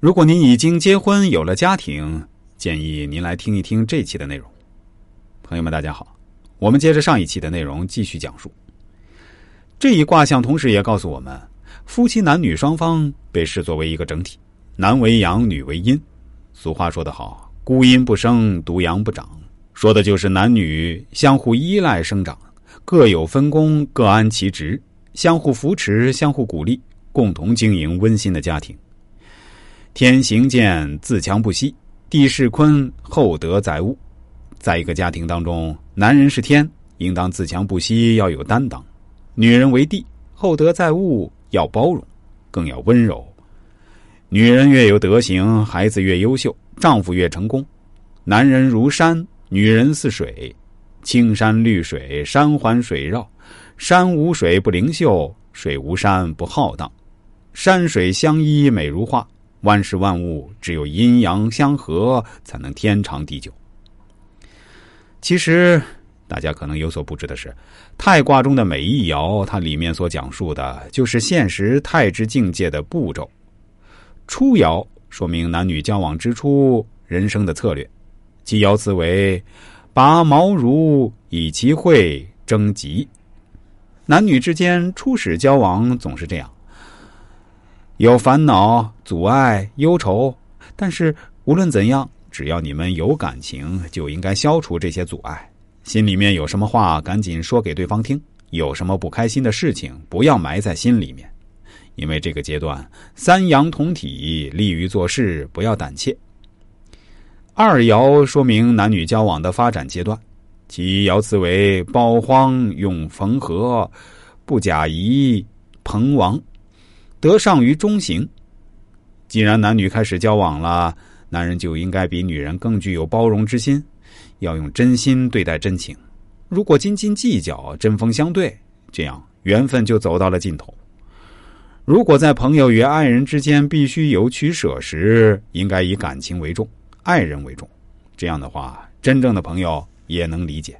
如果您已经结婚有了家庭，建议您来听一听这期的内容。朋友们，大家好，我们接着上一期的内容继续讲述。这一卦象同时也告诉我们，夫妻男女双方被视作为一个整体，男为阳，女为阴。俗话说得好，“孤阴不生，独阳不长”，说的就是男女相互依赖生长，各有分工，各安其职，相互扶持，相互鼓励，共同经营温馨的家庭。天行健，自强不息；地势坤，厚德载物。在一个家庭当中，男人是天，应当自强不息，要有担当；女人为地，厚德载物，要包容，更要温柔。女人越有德行，孩子越优秀，丈夫越成功。男人如山，女人似水，青山绿水，山环水绕。山无水不灵秀，水无山不浩荡。山水相依，美如画。万事万物只有阴阳相合，才能天长地久。其实，大家可能有所不知的是，太卦中的每一爻，它里面所讲述的，就是现实太之境界的步骤。初爻说明男女交往之初人生的策略，其爻辞为“拔毛如以其会征吉”。男女之间初始交往总是这样，有烦恼、阻碍、忧愁，但是无论怎样，只要你们有感情，就应该消除这些阻碍。心里面有什么话，赶紧说给对方听；有什么不开心的事情，不要埋在心里面。因为这个阶段三阳同体，利于做事，不要胆怯。二爻说明男女交往的发展阶段，其爻辞为“包荒永逢和，不假谊朋王”，得上于中行。既然男女开始交往了，男人就应该比女人更具有包容之心，要用真心对待真情。如果斤斤计较，针锋相对，这样缘分就走到了尽头。如果在朋友与爱人之间必须有取舍时，应该以感情为重，爱人为重。这样的话，真正的朋友也能理解。